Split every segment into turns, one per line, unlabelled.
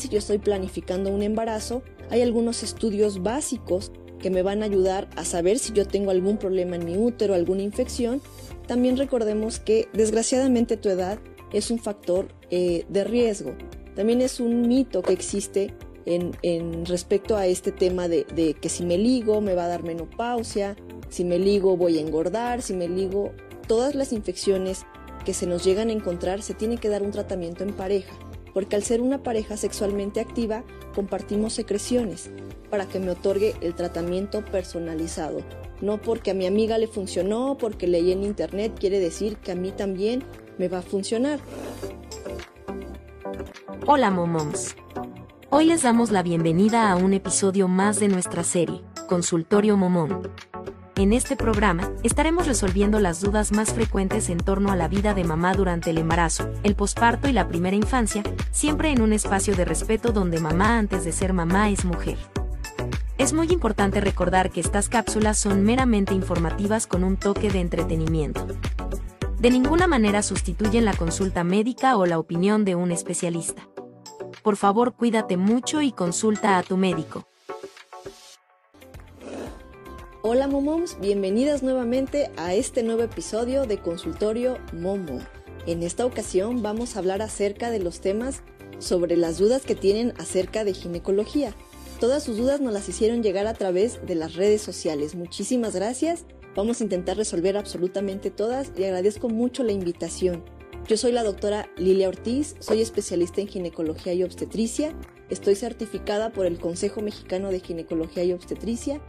Si yo estoy planificando un embarazo, hay algunos estudios básicos que me van a ayudar a saber si yo tengo algún problema en mi útero, alguna infección. También recordemos que desgraciadamente tu edad es un factor eh, de riesgo. También es un mito que existe en, respecto a este tema de, de, que si me ligo me va a dar menopausia, si me ligo voy a engordar, si me ligo, todas las infecciones que se nos llegan a encontrar se tiene que dar un tratamiento en pareja, porque al ser una pareja sexualmente activa compartimos secreciones para que me otorgue el tratamiento personalizado. No porque a mi amiga le funcionó, porque leí en internet, quiere decir que a mí también me va a funcionar.
Hola Momoms. Hoy les damos la bienvenida a un episodio más de nuestra serie, Consultorio Momón. En este programa, estaremos resolviendo las dudas más frecuentes en torno a la vida de mamá durante el embarazo, el posparto y la primera infancia, siempre en un espacio de respeto donde mamá antes de ser mamá es mujer. Es muy importante recordar que estas cápsulas son meramente informativas con un toque de entretenimiento. De ninguna manera sustituyen la consulta médica o la opinión de un especialista por favor cuídate mucho y consulta a tu médico.
Hola Momoms, bienvenidas nuevamente a este nuevo episodio de Consultorio Momo. En esta ocasión vamos a hablar acerca de los temas sobre las dudas que tienen acerca de ginecología. Todas sus dudas nos las hicieron llegar a través de las redes sociales. Muchísimas gracias. Vamos a intentar resolver absolutamente todas y agradezco mucho la invitación. Yo soy la doctora Lilia Ortiz, soy especialista en ginecología y obstetricia, estoy certificada por el Consejo Mexicano de Ginecología y Obstetricia,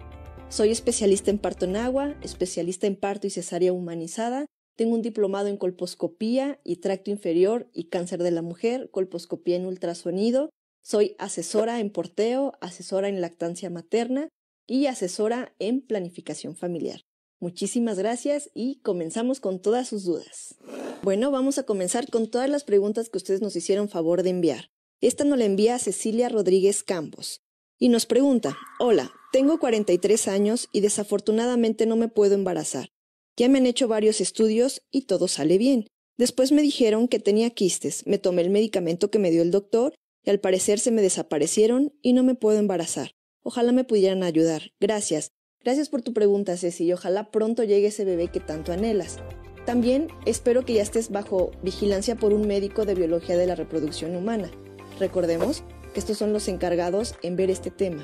soy especialista en parto en agua, especialista en parto y cesárea humanizada, tengo un diplomado en colposcopía y tracto inferior y cáncer de la mujer, colposcopía en ultrasonido, soy asesora en porteo, asesora en lactancia materna y asesora en planificación familiar. Muchísimas gracias y comenzamos con todas sus dudas. Bueno, vamos a comenzar con todas las preguntas que ustedes nos hicieron favor de enviar. Esta nos la envía Cecilia Rodríguez Campos y nos pregunta, hola, tengo 43 años y desafortunadamente no me puedo embarazar. Ya me han hecho varios estudios y todo sale bien. Después me dijeron que tenía quistes, me tomé el medicamento que me dio el doctor y al parecer se me desaparecieron y no me puedo embarazar. Ojalá me pudieran ayudar. Gracias. Gracias por tu pregunta, Ceci, y ojalá pronto llegue ese bebé que tanto anhelas. También espero que ya estés bajo vigilancia por un médico de biología de la reproducción humana. Recordemos que estos son los encargados en ver este tema.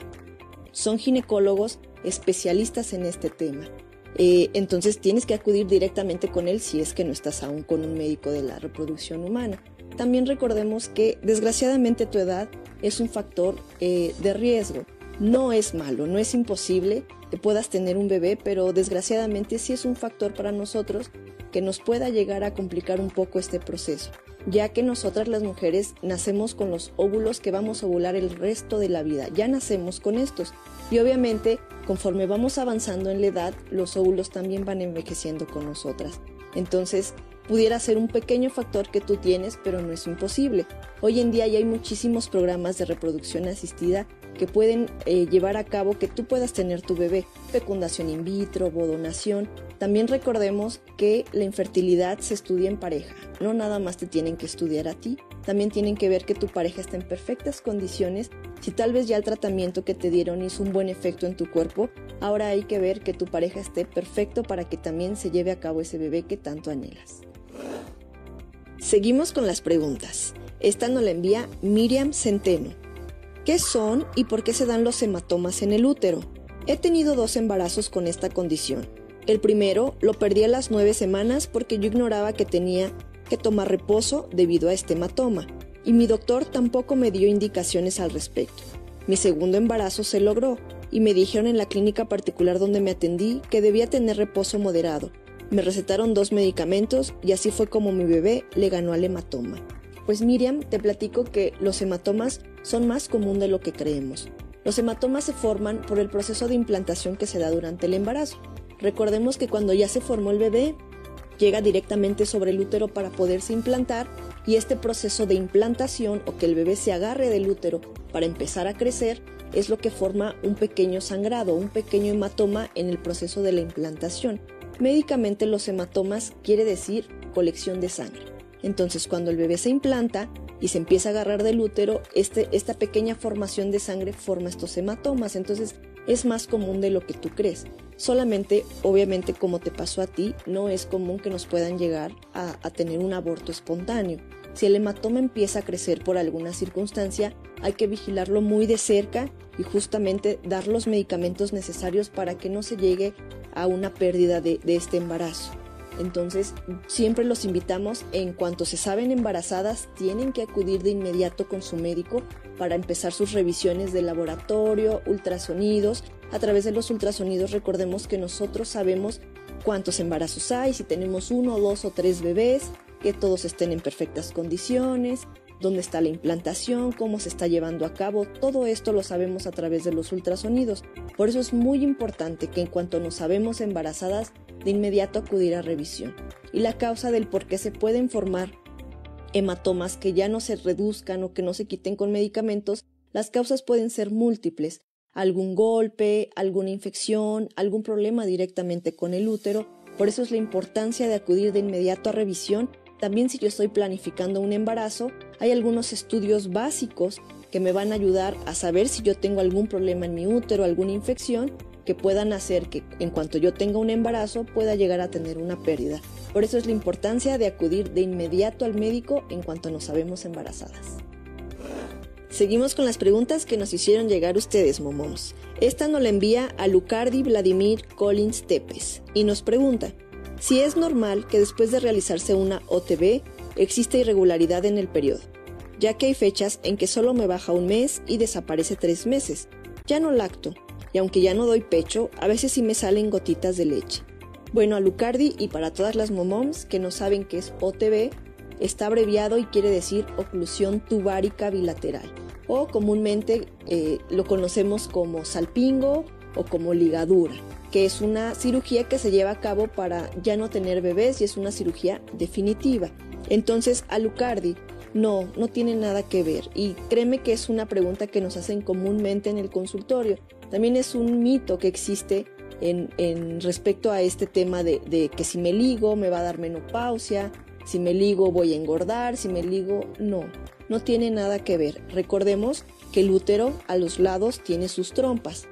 Son ginecólogos especialistas en este tema. Eh, entonces tienes que acudir directamente con él si es que no estás aún con un médico de la reproducción humana. También recordemos que desgraciadamente tu edad es un factor eh, de riesgo. No es malo, no es imposible que puedas tener un bebé, pero desgraciadamente sí es un factor para nosotros que nos pueda llegar a complicar un poco este proceso, ya que nosotras las mujeres nacemos con los óvulos que vamos a ovular el resto de la vida, ya nacemos con estos. Y obviamente, conforme vamos avanzando en la edad, los óvulos también van envejeciendo con nosotras. Entonces, pudiera ser un pequeño factor que tú tienes, pero no es imposible. Hoy en día ya hay muchísimos programas de reproducción asistida que pueden eh, llevar a cabo que tú puedas tener tu bebé, fecundación in vitro, bodonación. También recordemos que la infertilidad se estudia en pareja, no nada más te tienen que estudiar a ti, también tienen que ver que tu pareja está en perfectas condiciones. Si tal vez ya el tratamiento que te dieron hizo un buen efecto en tu cuerpo, ahora hay que ver que tu pareja esté perfecto para que también se lleve a cabo ese bebé que tanto anhelas. Seguimos con las preguntas. Esta nos la envía Miriam Centeno. ¿Qué son y por qué se dan los hematomas en el útero? He tenido dos embarazos con esta condición. El primero lo perdí a las nueve semanas porque yo ignoraba que tenía que tomar reposo debido a este hematoma, y mi doctor tampoco me dio indicaciones al respecto. Mi segundo embarazo se logró, y me dijeron en la clínica particular donde me atendí que debía tener reposo moderado. Me recetaron dos medicamentos y así fue como mi bebé le ganó al hematoma. Pues Miriam, te platico que los hematomas son más común de lo que creemos. Los hematomas se forman por el proceso de implantación que se da durante el embarazo. Recordemos que cuando ya se formó el bebé, llega directamente sobre el útero para poderse implantar y este proceso de implantación o que el bebé se agarre del útero para empezar a crecer es lo que forma un pequeño sangrado, un pequeño hematoma en el proceso de la implantación. Médicamente los hematomas quiere decir colección de sangre. Entonces, cuando el bebé se implanta, y se empieza a agarrar del útero, este, esta pequeña formación de sangre forma estos hematomas. Entonces es más común de lo que tú crees. Solamente, obviamente, como te pasó a ti, no es común que nos puedan llegar a, a tener un aborto espontáneo. Si el hematoma empieza a crecer por alguna circunstancia, hay que vigilarlo muy de cerca y justamente dar los medicamentos necesarios para que no se llegue a una pérdida de, de este embarazo. Entonces, siempre los invitamos, en cuanto se saben embarazadas, tienen que acudir de inmediato con su médico para empezar sus revisiones de laboratorio, ultrasonidos. A través de los ultrasonidos recordemos que nosotros sabemos cuántos embarazos hay, si tenemos uno, dos o tres bebés, que todos estén en perfectas condiciones, dónde está la implantación, cómo se está llevando a cabo, todo esto lo sabemos a través de los ultrasonidos. Por eso es muy importante que en cuanto nos sabemos embarazadas, de inmediato acudir a revisión. Y la causa del por qué se pueden formar hematomas que ya no se reduzcan o que no se quiten con medicamentos, las causas pueden ser múltiples. Algún golpe, alguna infección, algún problema directamente con el útero. Por eso es la importancia de acudir de inmediato a revisión también si yo estoy planificando un embarazo, hay algunos estudios básicos que me van a ayudar a saber si yo tengo algún problema en mi útero, alguna infección, que puedan hacer que en cuanto yo tenga un embarazo pueda llegar a tener una pérdida. Por eso es la importancia de acudir de inmediato al médico en cuanto nos sabemos embarazadas. Seguimos con las preguntas que nos hicieron llegar ustedes, momos. Esta nos la envía a Lucardi Vladimir Collins Tepes y nos pregunta, si es normal que después de realizarse una OTB existe irregularidad en el periodo, ya que hay fechas en que solo me baja un mes y desaparece tres meses. Ya no lacto, y aunque ya no doy pecho, a veces sí me salen gotitas de leche. Bueno, a Lucardi y para todas las momoms que no saben qué es OTB, está abreviado y quiere decir oclusión tubárica bilateral, o comúnmente eh, lo conocemos como salpingo o como ligadura que es una cirugía que se lleva a cabo para ya no tener bebés y es una cirugía definitiva. Entonces, Alucardi no, no tiene nada que ver. Y créeme que es una pregunta que nos hacen comúnmente en el consultorio. También es un mito que existe en, en respecto a este tema de, de, que si me ligo me va a dar menopausia, si me ligo voy a engordar, si me ligo, no, no tiene nada que ver. Recordemos que el útero a los lados tiene sus trompas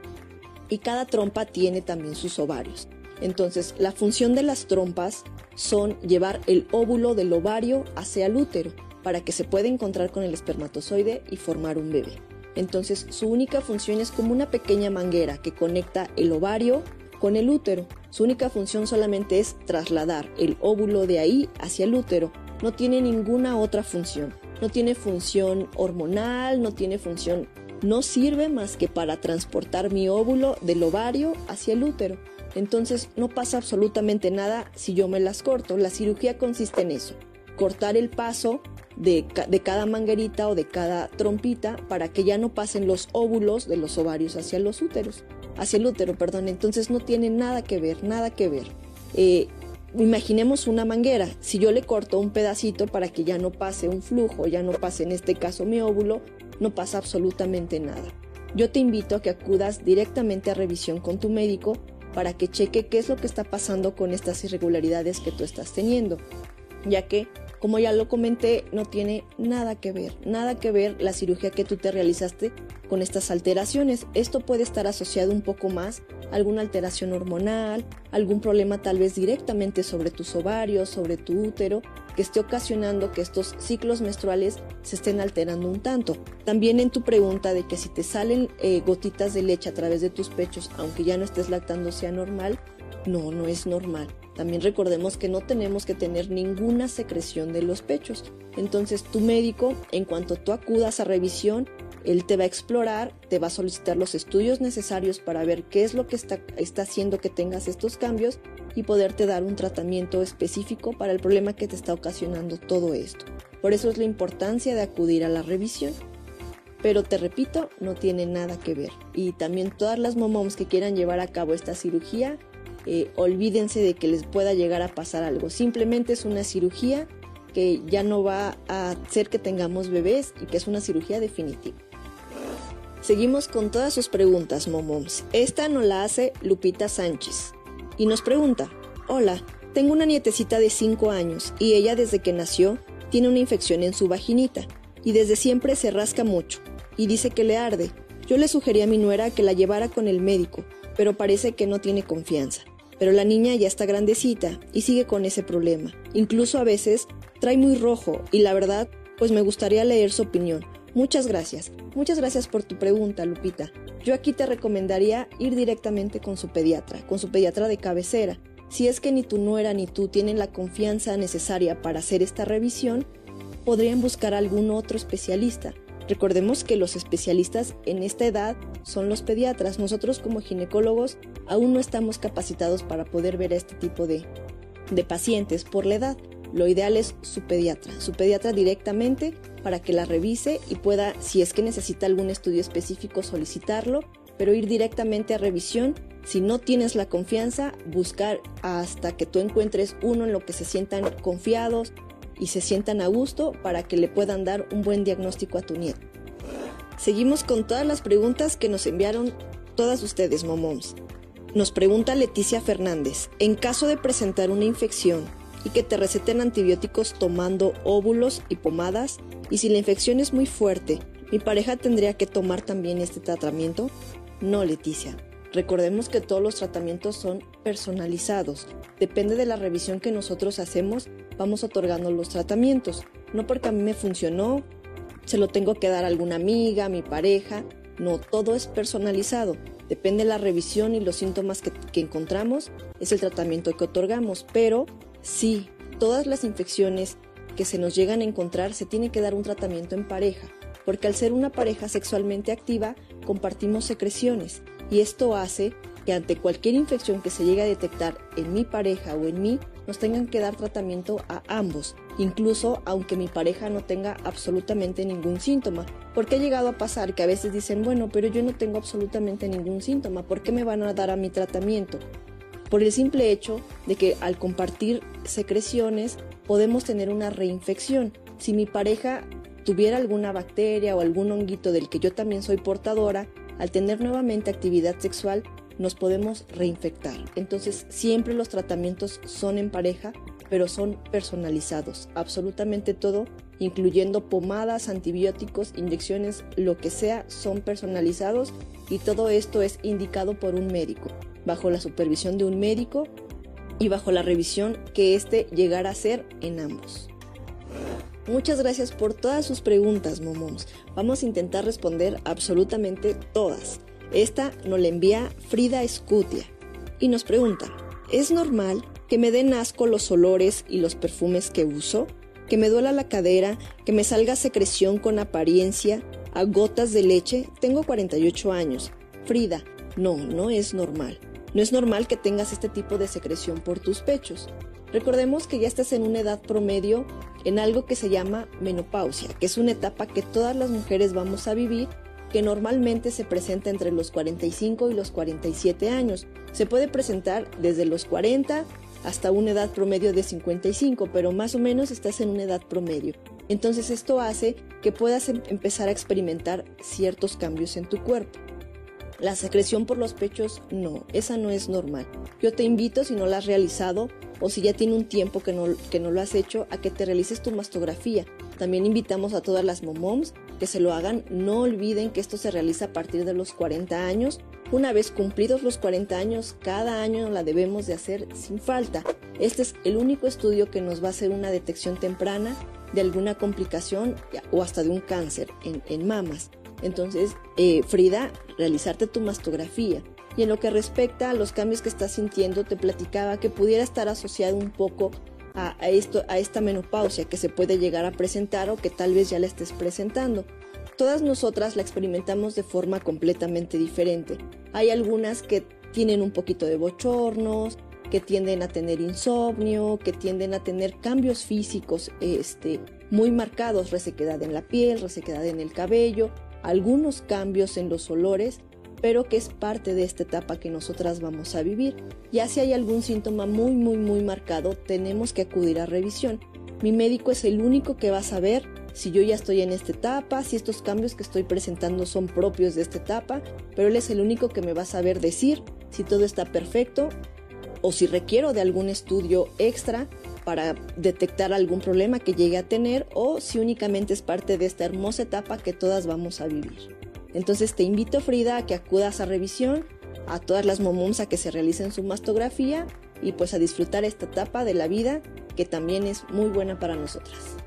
y cada trompa tiene también sus ovarios. Entonces, la función de las trompas son llevar el óvulo del ovario hacia el útero para que se pueda encontrar con el espermatozoide y formar un bebé. Entonces, su única función es como una pequeña manguera que conecta el ovario con el útero. Su única función solamente es trasladar el óvulo de ahí hacia el útero. No tiene ninguna otra función. No tiene función hormonal, no tiene función no sirve más que para transportar mi óvulo del ovario hacia el útero. Entonces no pasa absolutamente nada si yo me las corto. La cirugía consiste en eso, cortar el paso de, de, cada manguerita o de cada trompita para que ya no pasen los óvulos de los ovarios hacia los úteros, hacia el útero, perdón. Entonces no tiene nada que ver, nada que ver. Eh, imaginemos una manguera. Si yo le corto un pedacito para que ya no pase un flujo, ya no pase en este caso mi óvulo, no pasa absolutamente nada. Yo te invito a que acudas directamente a revisión con tu médico para que cheque qué es lo que está pasando con estas irregularidades que tú estás teniendo, ya que, como ya lo comenté, no tiene nada que ver, nada que ver la cirugía que tú te realizaste con estas alteraciones. Esto puede estar asociado un poco más alguna alteración hormonal, algún problema tal vez directamente sobre tus ovarios, sobre tu útero, que esté ocasionando que estos ciclos menstruales se estén alterando un tanto. También en tu pregunta de que si te salen eh, gotitas de leche a través de tus pechos, aunque ya no estés lactando, sea normal, no, no es normal. También recordemos que no tenemos que tener ninguna secreción de los pechos. Entonces tu médico, en cuanto tú acudas a revisión, él te va a explorar, te va a solicitar los estudios necesarios para ver qué es lo que está, haciendo que tengas estos cambios y poderte dar un tratamiento específico para el problema que te está ocasionando todo esto. Por eso es la importancia de acudir a la revisión. Pero te repito, no tiene nada que ver. Y también todas las momoms que quieran llevar a cabo esta cirugía, eh, olvídense de que les pueda llegar a pasar algo. Simplemente es una cirugía que ya no va a hacer que tengamos bebés y que es una cirugía definitiva. Seguimos con todas sus preguntas, momoms. Esta nos la hace Lupita Sánchez y nos pregunta, hola, tengo una nietecita de 5 años y ella desde que nació tiene una infección en su vaginita y desde siempre se rasca mucho y dice que le arde. Yo le sugerí a mi nuera que la llevara con el médico, pero parece que no tiene confianza. Pero la niña ya está grandecita y sigue con ese problema. Incluso a veces trae muy rojo y la verdad, pues me gustaría leer su opinión. Muchas gracias. Muchas gracias por tu pregunta, Lupita. Yo aquí te recomendaría ir directamente con su pediatra, con su pediatra de cabecera. Si es que ni tu nuera ni tú tienen la confianza necesaria para hacer esta revisión, podrían buscar algún otro especialista. Recordemos que los especialistas en esta edad son los pediatras. Nosotros como ginecólogos aún no estamos capacitados para poder ver a este tipo de, de pacientes por la edad. Lo ideal es su pediatra, su pediatra directamente para que la revise y pueda, si es que necesita algún estudio específico, solicitarlo, pero ir directamente a revisión. Si no tienes la confianza, buscar hasta que tú encuentres uno en lo que se sientan confiados y se sientan a gusto para que le puedan dar un buen diagnóstico a tu nieto. Seguimos con todas las preguntas que nos enviaron todas ustedes, momoms. Nos pregunta Leticia Fernández, en caso de presentar una infección y que te receten antibióticos tomando óvulos y pomadas, y si la infección es muy fuerte, ¿mi pareja tendría que tomar también este tratamiento? No, Leticia. Recordemos que todos los tratamientos son personalizados. Depende de la revisión que nosotros hacemos, vamos otorgando los tratamientos. No porque a mí me funcionó, se lo tengo que dar a alguna amiga, a mi pareja. No, todo es personalizado. Depende de la revisión y los síntomas que, que encontramos, es el tratamiento que otorgamos. Pero sí, todas las infecciones que se nos llegan a encontrar se tiene que dar un tratamiento en pareja, porque al ser una pareja sexualmente activa compartimos secreciones y esto hace que ante cualquier infección que se llegue a detectar en mi pareja o en mí, nos tengan que dar tratamiento a ambos, incluso aunque mi pareja no tenga absolutamente ningún síntoma. Porque ha llegado a pasar que a veces dicen, bueno, pero yo no tengo absolutamente ningún síntoma, ¿por qué me van a dar a mi tratamiento? Por el simple hecho de que al compartir secreciones podemos tener una reinfección. Si mi pareja tuviera alguna bacteria o algún honguito del que yo también soy portadora, al tener nuevamente actividad sexual nos podemos reinfectar. Entonces siempre los tratamientos son en pareja, pero son personalizados. Absolutamente todo, incluyendo pomadas, antibióticos, inyecciones, lo que sea, son personalizados y todo esto es indicado por un médico, bajo la supervisión de un médico y bajo la revisión que éste llegara a ser en ambos. Muchas gracias por todas sus preguntas, momos. Vamos a intentar responder absolutamente todas. Esta nos la envía Frida Escutia y nos pregunta, ¿es normal que me den asco los olores y los perfumes que uso? ¿Que me duela la cadera? ¿Que me salga secreción con apariencia? ¿A gotas de leche? Tengo 48 años. Frida, no, no es normal. No es normal que tengas este tipo de secreción por tus pechos. Recordemos que ya estás en una edad promedio en algo que se llama menopausia, que es una etapa que todas las mujeres vamos a vivir que normalmente se presenta entre los 45 y los 47 años. Se puede presentar desde los 40 hasta una edad promedio de 55, pero más o menos estás en una edad promedio. Entonces esto hace que puedas em-, empezar a experimentar ciertos cambios en tu cuerpo. La secreción por los pechos, no, esa no es normal. Yo te invito, si no la has realizado o si ya tiene un tiempo que no, que no lo has hecho, a que te realices tu mastografía. También invitamos a todas las momoms que se lo hagan. No olviden que esto se realiza a partir de los 40 años. Una vez cumplidos los 40 años, cada año la debemos de hacer sin falta. Este es el único estudio que nos va a hacer una detección temprana de alguna complicación o hasta de un cáncer en, en mamas. Entonces, eh, Frida, realizarte tu mastografía. Y en lo que respecta a los cambios que estás sintiendo, te platicaba que pudiera estar asociado un poco a, esto, a esta menopausia que se puede llegar a presentar o que tal vez ya la estés presentando. Todas nosotras la experimentamos de forma completamente diferente. Hay algunas que tienen un poquito de bochornos, que tienden a tener insomnio, que tienden a tener cambios físicos este, muy marcados, resequedad en la piel, resequedad en el cabello, algunos cambios en los olores, pero que es parte de esta etapa que nosotras vamos a vivir. Ya si hay algún síntoma muy, muy, muy marcado, tenemos que acudir a revisión. Mi médico es el único que va a saber si yo ya estoy en esta etapa, si estos cambios que estoy presentando son propios de esta etapa, pero él es el único que me va a saber decir si todo está perfecto o si requiero de algún estudio extra para detectar algún problema que llegue a tener o si únicamente es parte de esta hermosa etapa que todas vamos a vivir. Entonces te invito Frida a que acudas a revisión, a todas las momums a que se realicen su mastografía y pues a disfrutar esta etapa de la vida que también es muy buena para nosotras.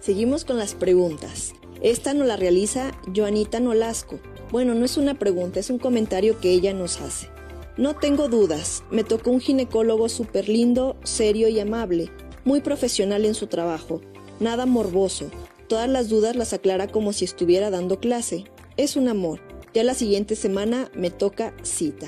Seguimos con las preguntas. Esta nos la realiza Joanita Nolasco. Bueno, no es una pregunta, es un comentario que ella nos hace. No tengo dudas, me tocó un ginecólogo súper lindo, serio y amable, muy profesional en su trabajo, nada morboso, todas las dudas las aclara como si estuviera dando clase. Es un amor. Ya la siguiente semana me toca cita.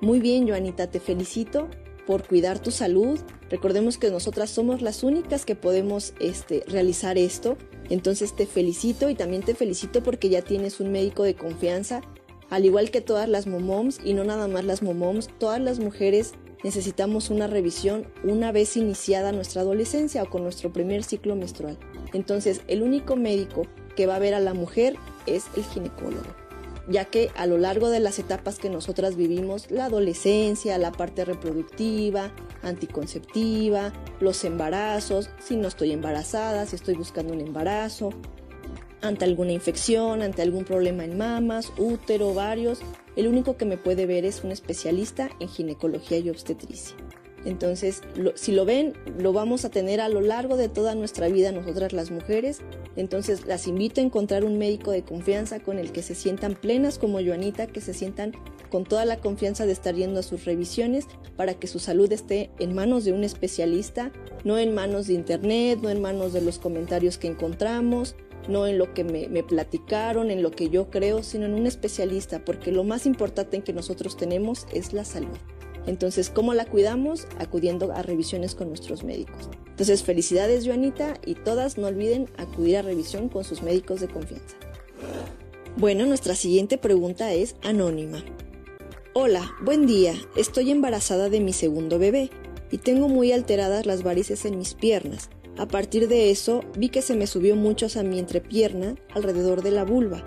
Muy bien, Joanita, te felicito por cuidar tu salud. Recordemos que nosotras somos las únicas que podemos este, realizar esto. Entonces te felicito y también te felicito porque ya tienes un médico de confianza al igual que todas las momoms, y no nada más las momoms, todas las mujeres necesitamos una revisión una vez iniciada nuestra adolescencia o con nuestro primer ciclo menstrual. Entonces, el único médico que va a ver a la mujer es el ginecólogo, ya que a lo largo de las etapas que nosotras vivimos, la adolescencia, la parte reproductiva, anticonceptiva, los embarazos, si no estoy embarazada, si estoy buscando un embarazo, ante alguna infección, ante algún problema en mamas, útero, ovarios, el único que me puede ver es un especialista en ginecología y obstetricia. Entonces, si lo ven, lo vamos a tener a lo largo de toda nuestra vida nosotras las mujeres. Entonces, las invito a encontrar un médico de confianza con el que se sientan plenas como Joanita, que se sientan con toda la confianza de estar yendo a sus revisiones para que su salud esté en manos de un especialista, no en manos de internet, no en manos de los comentarios que encontramos, no en lo que me, platicaron, en lo que yo creo, sino en un especialista, porque lo más importante que nosotros tenemos es la salud. Entonces, ¿cómo la cuidamos? Acudiendo a revisiones con nuestros médicos. Entonces, felicidades, Joanita, y todas no olviden acudir a revisión con sus médicos de confianza. Bueno, nuestra siguiente pregunta es anónima. Hola, buen día. Estoy embarazada de mi segundo bebé y tengo muy alteradas las varices en mis piernas. A partir de eso, vi que se me subió mucho a mi entrepierna alrededor de la vulva.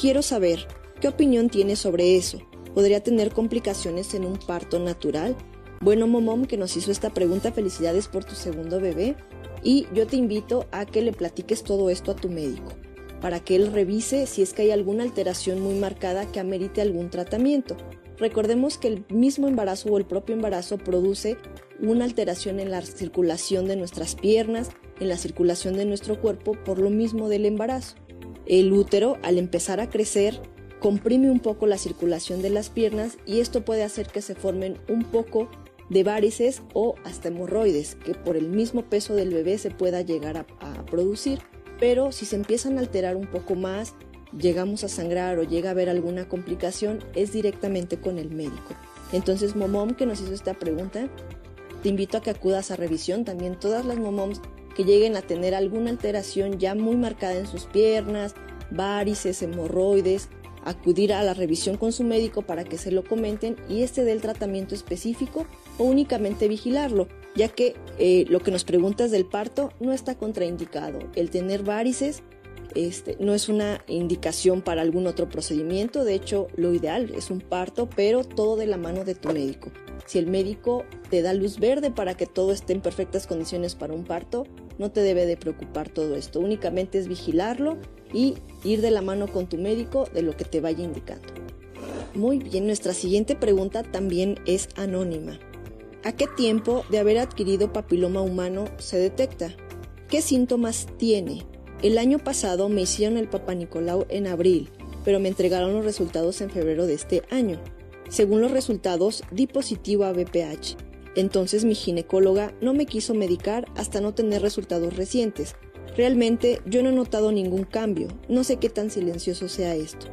Quiero saber, ¿qué opinión tienes sobre eso? ¿Podría tener complicaciones en un parto natural? Bueno, Momom, que nos hizo esta pregunta, felicidades por tu segundo bebé. Y yo te invito a que le platiques todo esto a tu médico, para que él revise si es que hay alguna alteración muy marcada que amerite algún tratamiento. Recordemos que el mismo embarazo o el propio embarazo produce una alteración en la circulación de nuestras piernas, en la circulación de nuestro cuerpo por lo mismo del embarazo. El útero, al empezar a crecer, comprime un poco la circulación de las piernas y esto puede hacer que se formen un poco de varices o hasta hemorroides, que por el mismo peso del bebé se pueda llegar a, producir. Pero si se empiezan a alterar un poco más, llegamos a sangrar o llega a haber alguna complicación, es directamente con el médico. Entonces, Momom, que nos hizo esta pregunta, te invito a que acudas a revisión. También todas las momoms que lleguen a tener alguna alteración ya muy marcada en sus piernas, varices, hemorroides, acudir a la revisión con su médico para que se lo comenten y este dé el tratamiento específico o únicamente vigilarlo, ya que eh, lo que nos preguntas del parto no está contraindicado. El tener varices este, no es una indicación para algún otro procedimiento, de hecho lo ideal es un parto, pero todo de la mano de tu médico. Si el médico te da luz verde para que todo esté en perfectas condiciones para un parto, no te debe de preocupar todo esto, únicamente es vigilarlo y ir de la mano con tu médico de lo que te vaya indicando. Muy bien, nuestra siguiente pregunta también es anónima. ¿A qué tiempo de haber adquirido papiloma humano se detecta? ¿Qué síntomas tiene? El año pasado me hicieron el Papa Nicolau en abril, pero me entregaron los resultados en febrero de este año. Según los resultados, di positivo a BPH. Entonces mi ginecóloga no me quiso medicar hasta no tener resultados recientes. Realmente yo no he notado ningún cambio, no sé qué tan silencioso sea esto.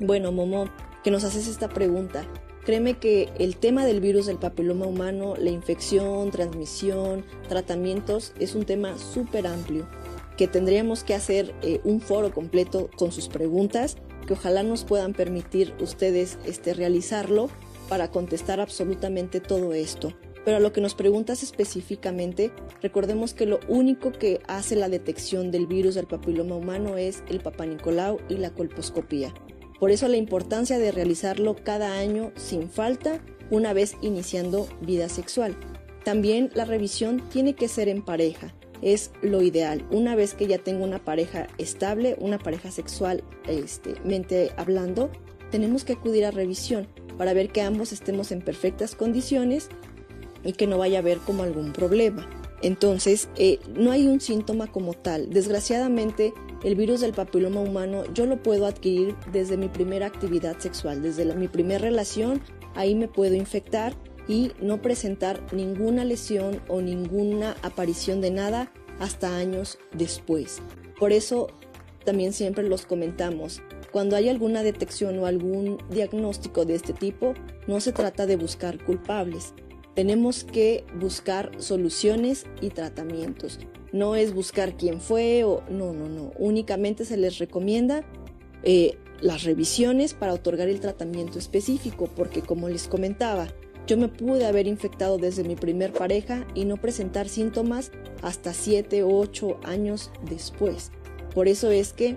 Bueno, Momo, que nos haces esta pregunta. Créeme que el tema del virus del papiloma humano, la infección, transmisión, tratamientos, es un tema súper amplio que tendríamos que hacer eh, un foro completo con sus preguntas, que ojalá nos puedan permitir ustedes este, realizarlo para contestar absolutamente todo esto. Pero a lo que nos preguntas específicamente, recordemos que lo único que hace la detección del virus del papiloma humano es el papanicolau y la colposcopía. Por eso la importancia de realizarlo cada año sin falta una vez iniciando vida sexual. también la revisión tiene que ser en pareja. Es lo ideal. Una vez que ya tengo una pareja estable, una pareja sexual, este, mente hablando, tenemos que acudir a revisión para ver que ambos estemos en perfectas condiciones y que no vaya a haber como algún problema. Entonces, eh, no hay un síntoma como tal. Desgraciadamente, el virus del papiloma humano yo lo puedo adquirir desde mi primera actividad sexual, desde mi primera relación, ahí me puedo infectar y no presentar ninguna lesión o ninguna aparición de nada hasta años después. Por eso también siempre los comentamos. Cuando hay alguna detección o algún diagnóstico de este tipo, no se trata de buscar culpables, tenemos que buscar soluciones y tratamientos. No es buscar quién fue o no, no, no. Únicamente se les recomienda eh, las revisiones para otorgar el tratamiento específico, porque como les comentaba, yo me pude haber infectado desde mi primer pareja y no presentar síntomas hasta 7 o 8 años después. Por eso es que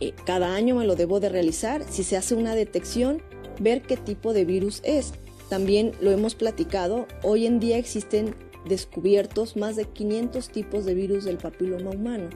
eh, cada año me lo debo de realizar. Si se hace una detección, ver qué tipo de virus es también lo hemos platicado, hoy en día existen descubiertos más de 500 tipos de virus del papiloma humano.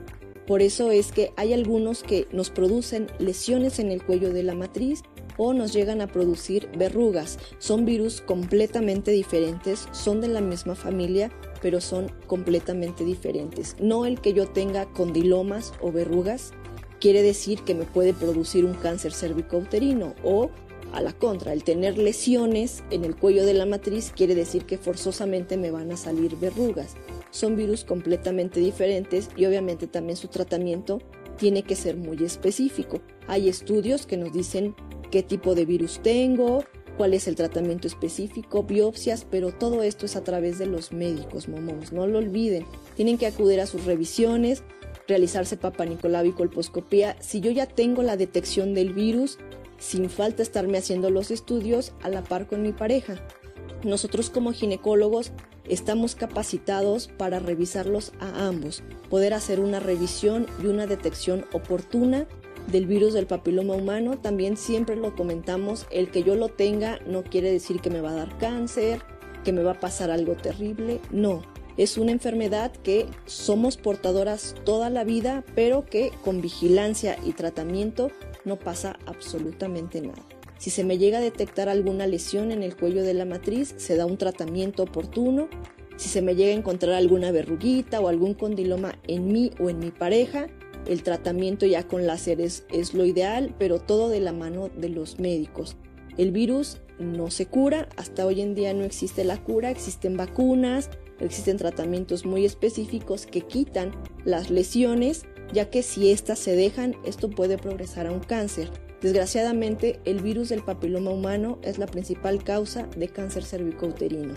Por eso es que hay algunos que nos producen lesiones en el cuello de la matriz o nos llegan a producir verrugas. Son virus completamente diferentes, son de la misma familia, pero son completamente diferentes. No el que yo tenga condilomas o verrugas quiere decir que me puede producir un cáncer cervicouterino o a la contra, el tener lesiones en el cuello de la matriz quiere decir que forzosamente me van a salir verrugas. Son virus completamente diferentes y obviamente también su tratamiento tiene que ser muy específico. Hay estudios que nos dicen qué tipo de virus tengo, cuál es el tratamiento específico, biopsias, pero todo esto es a través de los médicos, momos, no lo olviden. Tienen que acudir a sus revisiones, realizarse papa y colposcopía. Si yo ya tengo la detección del virus, sin falta estarme haciendo los estudios a la par con mi pareja. Nosotros como ginecólogos estamos capacitados para revisarlos a ambos, poder hacer una revisión y una detección oportuna del virus del papiloma humano. También siempre lo comentamos, el que yo lo tenga no quiere decir que me va a dar cáncer, que me va a pasar algo terrible, no. Es una enfermedad que somos portadoras toda la vida, pero que con vigilancia y tratamiento no pasa absolutamente nada. Si se me llega a detectar alguna lesión en el cuello de la matriz, se da un tratamiento oportuno. Si se me llega a encontrar alguna verruguita o algún condiloma en mí o en mi pareja, el tratamiento ya con láser es, lo ideal, pero todo de la mano de los médicos. El virus no se cura, hasta hoy en día no existe la cura, existen vacunas, existen tratamientos muy específicos que quitan las lesiones ya que si éstas se dejan, esto puede progresar a un cáncer. Desgraciadamente, el virus del papiloma humano es la principal causa de cáncer cervicouterino.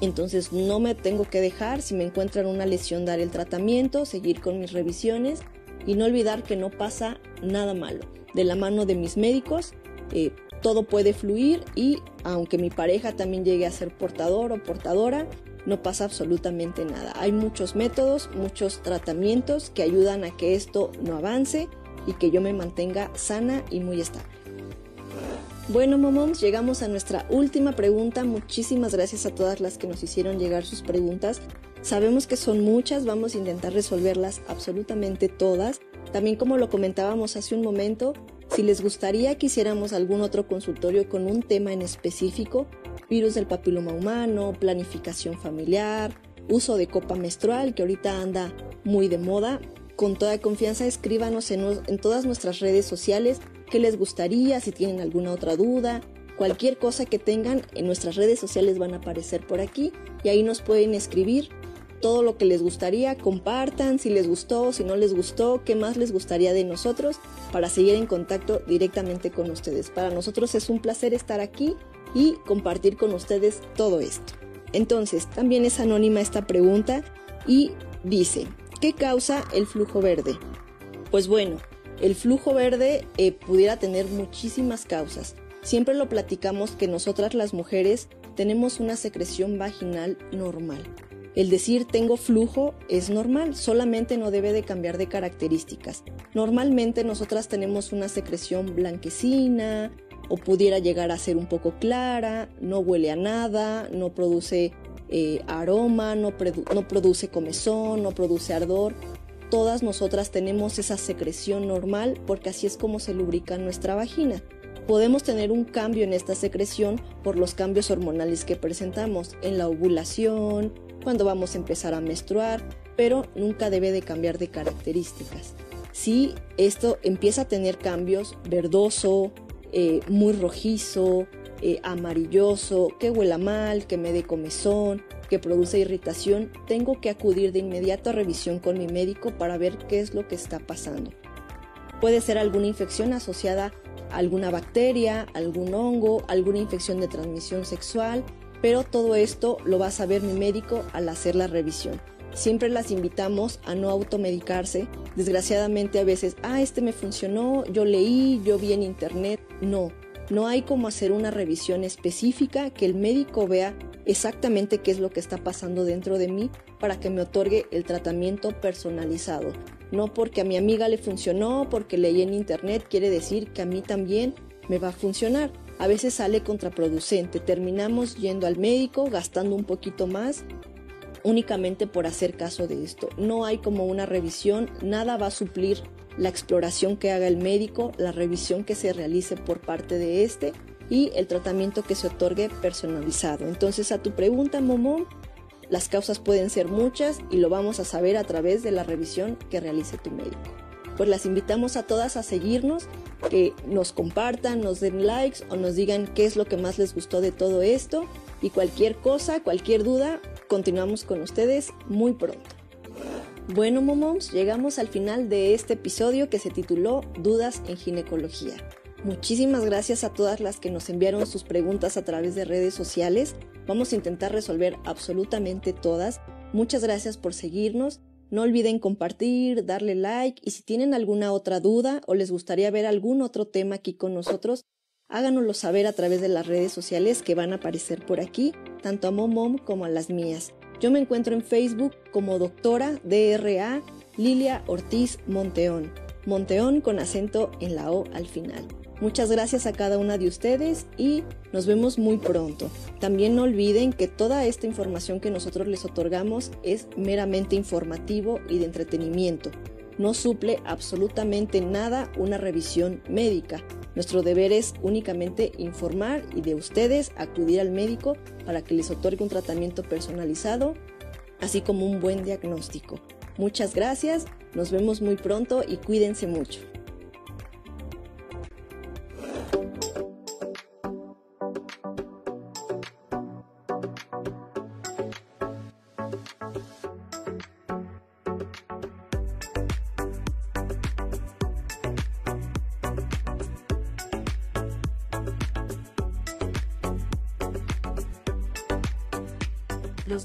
Entonces no me tengo que dejar, si me encuentran una lesión, dar el tratamiento, seguir con mis revisiones y no olvidar que no pasa nada malo. De la mano de mis médicos, eh, todo puede fluir y aunque mi pareja también llegue a ser portador o portadora, no pasa absolutamente nada. Hay muchos métodos, muchos tratamientos que ayudan a que esto no avance y que yo me mantenga sana y muy estable. Bueno, momoms, llegamos a nuestra última pregunta. Muchísimas gracias a todas las que nos hicieron llegar sus preguntas. Sabemos que son muchas, vamos a intentar resolverlas absolutamente todas. También como lo comentábamos hace un momento, si les gustaría que hiciéramos algún otro consultorio con un tema en específico, virus del papiloma humano, planificación familiar, uso de copa menstrual, que ahorita anda muy de moda. Con toda confianza escríbanos en, todas nuestras redes sociales qué les gustaría, si tienen alguna otra duda, cualquier cosa que tengan en nuestras redes sociales van a aparecer por aquí y ahí nos pueden escribir todo lo que les gustaría, compartan si les gustó, si no les gustó, qué más les gustaría de nosotros para seguir en contacto directamente con ustedes. Para nosotros es un placer estar aquí y compartir con ustedes todo esto. Entonces, también es anónima esta pregunta y dice, ¿qué causa el flujo verde? Pues bueno, el flujo verde eh, pudiera tener muchísimas causas. Siempre lo platicamos que nosotras las mujeres tenemos una secreción vaginal normal. El decir tengo flujo es normal, solamente no debe de cambiar de características. Normalmente nosotras tenemos una secreción blanquecina, o pudiera llegar a ser un poco clara, no huele a nada, no produce eh, aroma, no, no produce comezón, no produce ardor. Todas nosotras tenemos esa secreción normal porque así es como se lubrica nuestra vagina. Podemos tener un cambio en esta secreción por los cambios hormonales que presentamos en la ovulación, cuando vamos a empezar a menstruar, pero nunca debe de cambiar de características. Si esto empieza a tener cambios verdoso, eh, muy rojizo, eh, amarilloso, que huela mal, que me dé comezón, que produce irritación, tengo que acudir de inmediato a revisión con mi médico para ver qué es lo que está pasando. Puede ser alguna infección asociada a alguna bacteria, algún hongo, alguna infección de transmisión sexual, pero todo esto lo va a saber mi médico al hacer la revisión. Siempre las invitamos a no automedicarse. Desgraciadamente a veces, ah, este me funcionó, yo leí, yo vi en internet. No, no hay como hacer una revisión específica que el médico vea exactamente qué es lo que está pasando dentro de mí para que me otorgue el tratamiento personalizado. No porque a mi amiga le funcionó, porque leí en internet, quiere decir que a mí también me va a funcionar. A veces sale contraproducente, terminamos yendo al médico, gastando un poquito más únicamente por hacer caso de esto. No hay como una revisión, nada va a suplir la exploración que haga el médico, la revisión que se realice por parte de este y el tratamiento que se otorgue personalizado. Entonces a tu pregunta, Momo, las causas pueden ser muchas y lo vamos a saber a través de la revisión que realice tu médico. Pues las invitamos a todas a seguirnos, que nos compartan, nos den likes o nos digan qué es lo que más les gustó de todo esto y cualquier cosa, cualquier duda, continuamos con ustedes muy pronto. Bueno, momoms, llegamos al final de este episodio que se tituló Dudas en ginecología. Muchísimas gracias a todas las que nos enviaron sus preguntas a través de redes sociales. Vamos a intentar resolver absolutamente todas. Muchas gracias por seguirnos. No olviden compartir, darle like y si tienen alguna otra duda o les gustaría ver algún otro tema aquí con nosotros, Háganoslo saber a través de las redes sociales que van a aparecer por aquí, tanto a Momom como a las mías. Yo me encuentro en Facebook como doctora DRA Lilia Ortiz Monteón. Monteón con acento en la O al final. Muchas gracias a cada una de ustedes y nos vemos muy pronto. También no olviden que toda esta información que nosotros les otorgamos es meramente informativo y de entretenimiento. No suple absolutamente nada una revisión médica. Nuestro deber es únicamente informar y de ustedes acudir al médico para que les otorgue un tratamiento personalizado, así como un buen diagnóstico. Muchas gracias, nos vemos muy pronto y cuídense mucho.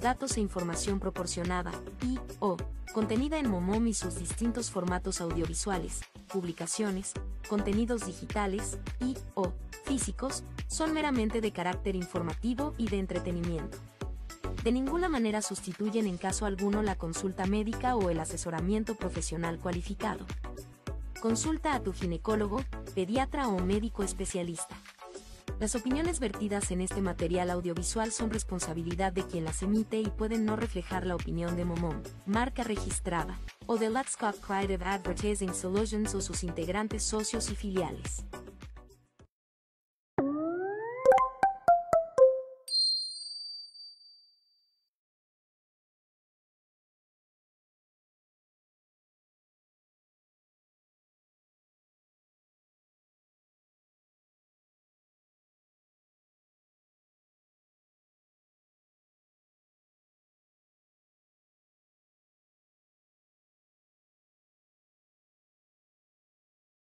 Datos e información proporcionada y o contenida en Momom y sus distintos formatos audiovisuales, publicaciones, contenidos digitales y o físicos son meramente de carácter informativo y de entretenimiento. De ninguna manera sustituyen en caso alguno la consulta médica o el asesoramiento profesional cualificado. Consulta a tu ginecólogo, pediatra o médico especialista. Las opiniones vertidas en este material audiovisual son responsabilidad de quien las emite y pueden no reflejar la opinión de Momom, marca registrada, o de Let's Creative Advertising Solutions o sus integrantes socios y filiales.